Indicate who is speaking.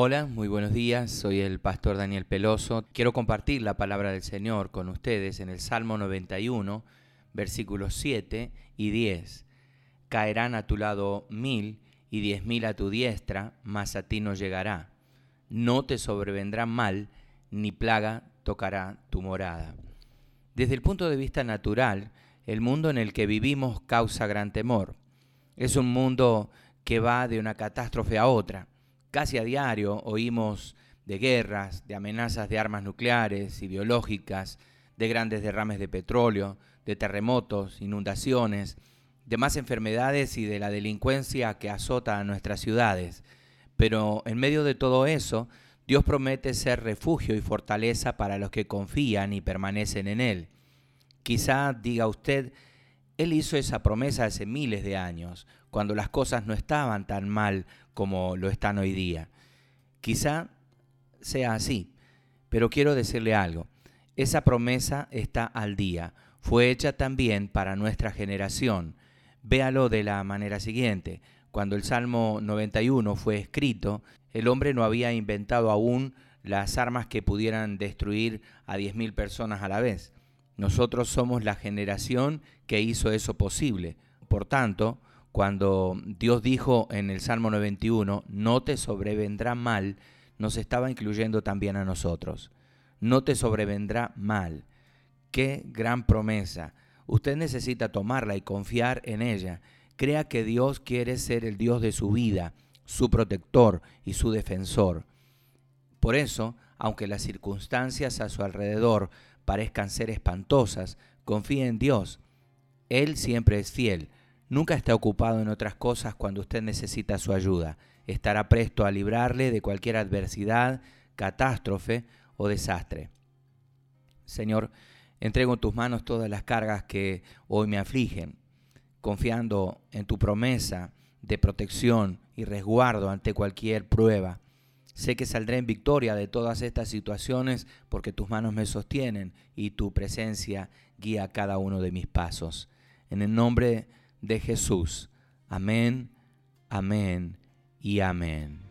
Speaker 1: Hola, muy buenos días. Soy el pastor Daniel Peloso. Quiero compartir la palabra del Señor con ustedes en el Salmo 91, versículos 7 y 10. Caerán a tu lado mil y diez mil a tu diestra, mas a ti no llegará. No te sobrevendrá mal, ni plaga tocará tu morada. Desde el punto de vista natural, el mundo en el que vivimos causa gran temor. Es un mundo que va de una catástrofe a otra Casi a diario oímos de guerras, de amenazas de armas nucleares y biológicas, de grandes derrames de petróleo, de terremotos, inundaciones, de más enfermedades y de la delincuencia que azota a nuestras ciudades. Pero en medio de todo eso, Dios promete ser refugio y fortaleza para los que confían y permanecen en Él. Quizá diga usted, Él hizo esa promesa hace miles de años, cuando las cosas no estaban tan mal como lo están hoy día. Quizá sea así, pero quiero decirle algo. Esa promesa está al día. Fue hecha también para nuestra generación. Véalo de la manera siguiente. Cuando el Salmo 91 fue escrito, el hombre no había inventado aún las armas que pudieran destruir a 10.000 personas a la vez. Nosotros somos la generación que hizo eso posible. Por tanto, cuando Dios dijo en el Salmo 91, no te sobrevendrá mal, nos estaba incluyendo también a nosotros. No te sobrevendrá mal. Qué gran promesa. Usted necesita tomarla y confiar en ella. Crea que Dios quiere ser el Dios de su vida, su protector y su defensor. Por eso, aunque las circunstancias a su alrededor parezcan ser espantosas, confíe en Dios. Él siempre es fiel Nunca está ocupado en otras cosas cuando usted necesita su ayuda. Estará presto a librarle de cualquier adversidad, catástrofe o desastre. Señor, entrego en tus manos todas las cargas que hoy me afligen, confiando en tu promesa de protección y resguardo ante cualquier prueba. Sé que saldré en victoria de todas estas situaciones porque tus manos me sostienen y tu presencia guía cada uno de mis pasos. En el nombre de de Jesús. Amén, amén y amén.